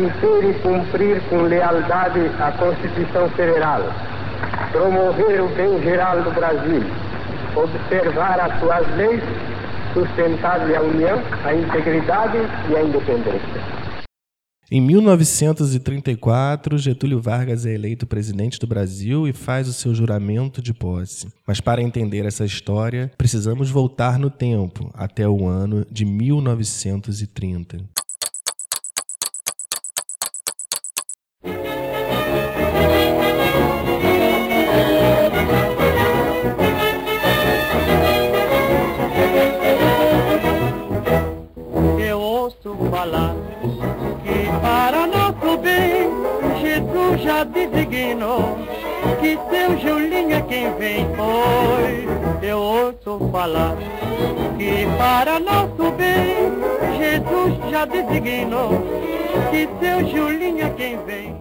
manter e cumprir com lealdade a Constituição Federal, promover o bem geral do Brasil, observar as suas leis, sustentar a união, a integridade e a independência. Em 1934, Getúlio Vargas é eleito presidente do Brasil e faz o seu juramento de posse. Mas para entender essa história, precisamos voltar no tempo, até o ano de 1930. Pois eu ouço falar que para nosso bem, Jesus já designou que seu Julinho é quem vem.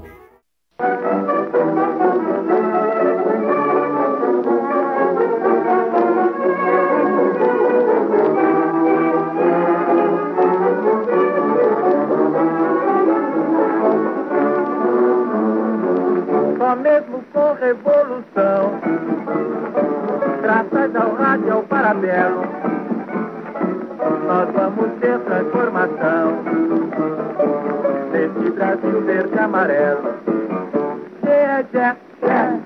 Parabelo, nós vamos ter transformação. Desse Brasil verde e amarelo. É Jé, Jé,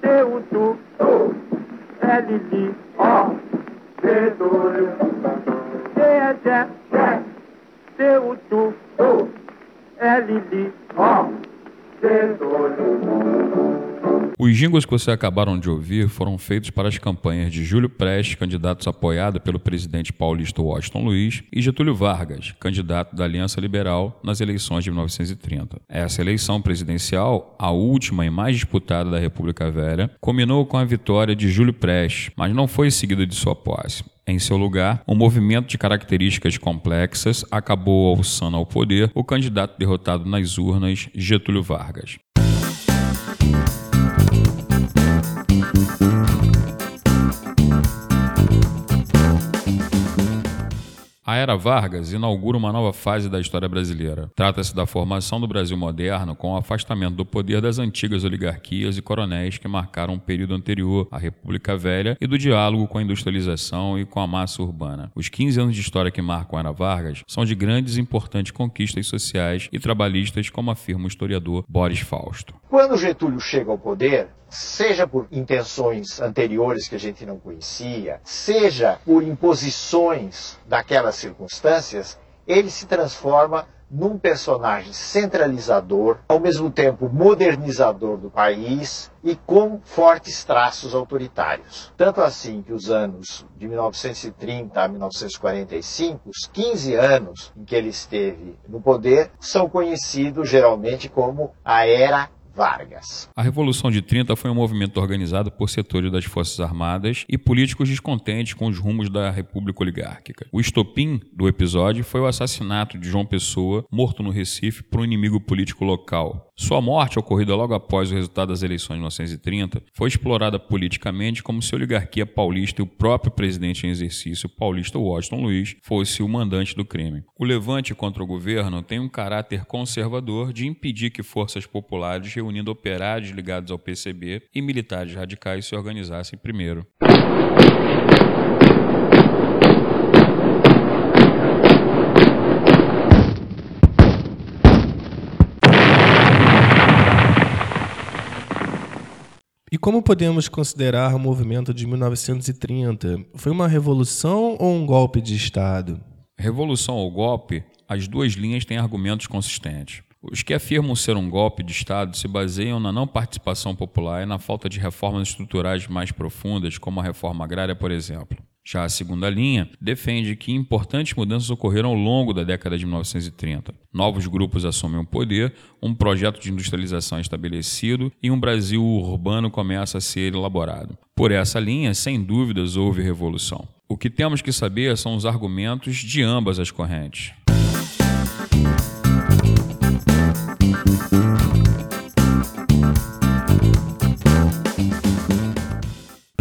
C U Tu, Tu, L Li, O, Getúlio. C é Jé, Jé, C U Tu, Tu, L Li, O, Os jingles que vocês acabaram de ouvir foram feitos para as campanhas de Júlio Prestes, candidatos apoiado pelo presidente paulista Washington Luiz, e Getúlio Vargas, candidato da Aliança Liberal nas eleições de 1930. Essa eleição presidencial, a última e mais disputada da República Velha, combinou com a vitória de Júlio Prestes, mas não foi seguida de sua posse. Em seu lugar, um movimento de características complexas acabou alçando ao poder o candidato derrotado nas urnas, Getúlio Vargas. A Era Vargas inaugura uma nova fase da história brasileira. Trata-se da formação do Brasil moderno com o afastamento do poder das antigas oligarquias e coronéis que marcaram um período anterior à República Velha e do diálogo com a industrialização e com a massa urbana. Os 15 anos de história que marcam a Era Vargas são de grandes e importantes conquistas sociais e trabalhistas, como afirma o historiador Boris Fausto. Quando Getúlio chega ao poder, seja por intenções anteriores que a gente não conhecia, seja por imposições daquelas circunstâncias, ele se transforma num personagem centralizador, ao mesmo tempo modernizador do país e com fortes traços autoritários. Tanto assim que os anos de 1930 a 1945, os 15 anos em que ele esteve no poder, são conhecidos geralmente como a Era Vargas. A Revolução de 30 foi um movimento organizado por setores das Forças Armadas e políticos descontentes com os rumos da República Oligárquica. O estopim do episódio foi o assassinato de João Pessoa, morto no Recife por um inimigo político local. Sua morte, ocorrida logo após o resultado das eleições de 1930, foi explorada politicamente como se a oligarquia paulista e o próprio presidente em exercício paulista Washington Luiz fosse o mandante do crime. O levante contra o governo tem um caráter conservador de impedir que forças populares reunindo operários ligados ao PCB e militares radicais se organizassem primeiro. E como podemos considerar o movimento de 1930? Foi uma revolução ou um golpe de Estado? Revolução ou golpe, as duas linhas têm argumentos consistentes. Os que afirmam ser um golpe de Estado se baseiam na não participação popular e na falta de reformas estruturais mais profundas, como a reforma agrária, por exemplo. Já a segunda linha defende que importantes mudanças ocorreram ao longo da década de 1930. Novos grupos assumem o poder, um projeto de industrialização é estabelecido e um Brasil urbano começa a ser elaborado. Por essa linha, sem dúvidas, houve revolução. O que temos que saber são os argumentos de ambas as correntes.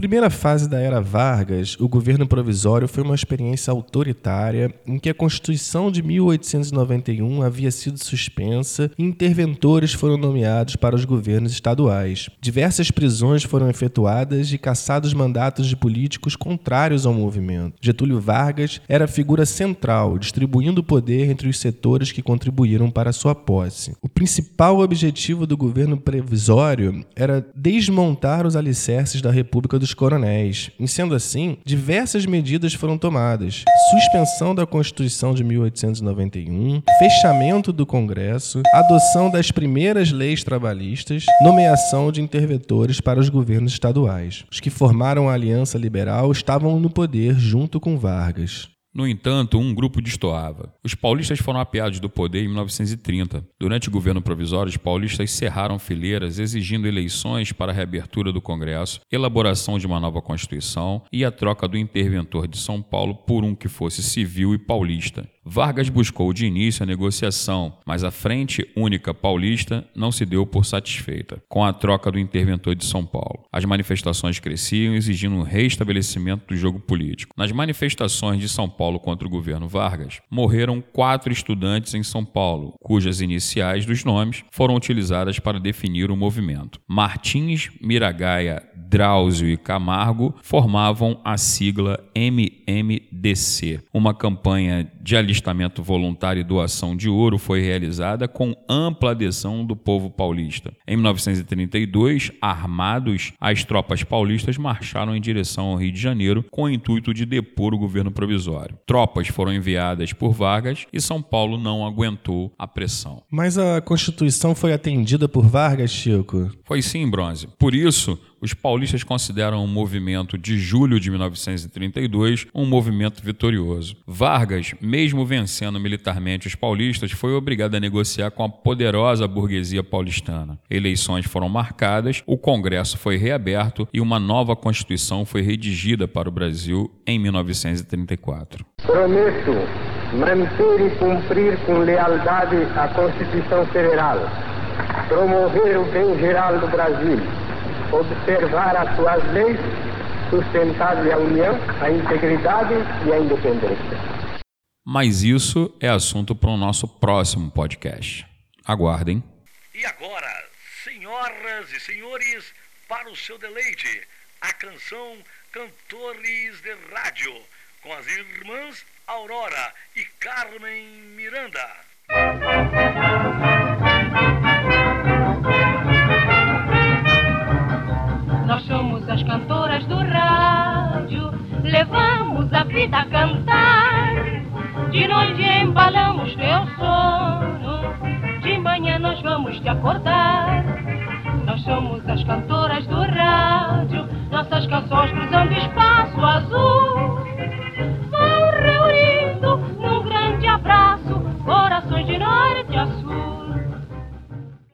Primeira fase da era Vargas, o governo provisório foi uma experiência autoritária em que a Constituição de 1891 havia sido suspensa e interventores foram nomeados para os governos estaduais. Diversas prisões foram efetuadas e caçados mandatos de políticos contrários ao movimento. Getúlio Vargas era a figura central, distribuindo o poder entre os setores que contribuíram para sua posse. O principal objetivo do governo provisório era desmontar os alicerces da República dos Coronéis. E sendo assim, diversas medidas foram tomadas: suspensão da Constituição de 1891, fechamento do Congresso, adoção das primeiras leis trabalhistas, nomeação de interventores para os governos estaduais. Os que formaram a Aliança Liberal estavam no poder junto com Vargas. No entanto, um grupo destoava. Os paulistas foram apeados do poder em 1930. Durante o governo provisório, os paulistas cerraram fileiras exigindo eleições para a reabertura do Congresso, elaboração de uma nova Constituição e a troca do interventor de São Paulo por um que fosse civil e paulista. Vargas buscou de início a negociação, mas a Frente Única Paulista não se deu por satisfeita com a troca do interventor de São Paulo. As manifestações cresciam, exigindo um reestabelecimento do jogo político. Nas manifestações de São Paulo contra o governo Vargas, morreram quatro estudantes em São Paulo, cujas iniciais dos nomes foram utilizadas para definir o movimento. Martins, Miragaia, Drauzio e Camargo formavam a sigla MMDC, uma campanha de alistamento voluntário e doação de ouro foi realizada com ampla adesão do povo paulista. Em 1932, armados, as tropas paulistas marcharam em direção ao Rio de Janeiro com o intuito de depor o governo provisório. Tropas foram enviadas por Vargas e São Paulo não aguentou a pressão. Mas a Constituição foi atendida por Vargas, Chico? Foi sim, Bronze. Por isso, os paulistas consideram o movimento de julho de 1932 um movimento vitorioso. Vargas, mesmo vencendo militarmente os paulistas, foi obrigado a negociar com a poderosa burguesia paulistana. Eleições foram marcadas, o Congresso foi reaberto e uma nova Constituição foi redigida para o Brasil em 1934. Prometo manter e cumprir com lealdade a Constituição Federal, promover o bem geral do Brasil observar as suas leis, sustentar a união, a integridade e a independência. Mas isso é assunto para o nosso próximo podcast. Aguardem. E agora, senhoras e senhores, para o seu deleite, a canção Cantores de Rádio, com as irmãs Aurora e Carmen Miranda. Levamos a vida a cantar. De noite embalamos teu sono, de manhã nós vamos te acordar. Nós somos as cantoras